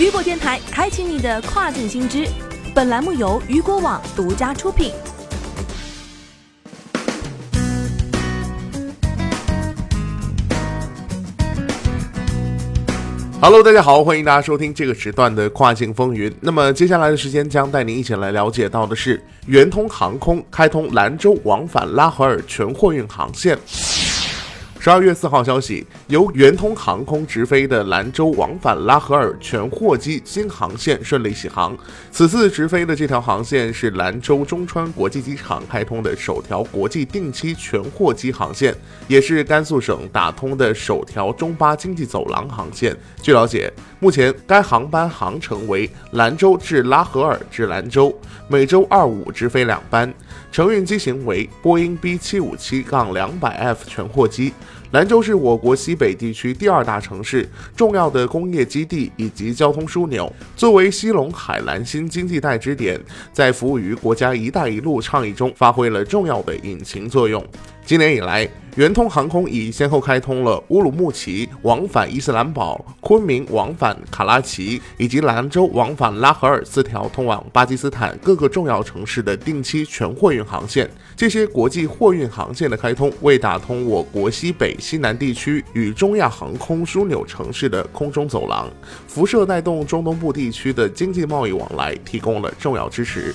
雨果电台开启你的跨境新知。本栏目由雨果网独家出品。Hello，大家好，欢迎大家收听这个时段的跨境风云。那么接下来的时间将带您一起来了解到的是，圆通航空开通兰州往返拉合尔全货运航线。十二月四号消息，由圆通航空直飞的兰州往返拉合尔全货机新航线顺利启航。此次直飞的这条航线是兰州中川国际机场开通的首条国际定期全货机航线，也是甘肃省打通的首条中巴经济走廊航线。据了解，目前该航班航程为兰州至拉合尔至兰州，每周二五直飞两班。承运机型为波音 B 七五七杠两百 F 全货机。兰州是我国西北地区第二大城市，重要的工业基地以及交通枢纽。作为西陇海兰新经济带支点，在服务于国家“一带一路”倡议中发挥了重要的引擎作用。今年以来，圆通航空已先后开通了乌鲁木齐往返伊斯兰堡、昆明往返卡拉奇以及兰州往返拉合尔四条通往巴基斯坦各个重要城市的定期全货运航线。这些国际货运航线的开通，为打通我国西北、西南地区与中亚航空枢纽城市的空中走廊，辐射带动中东部地区的经济贸易往来提供了重要支持。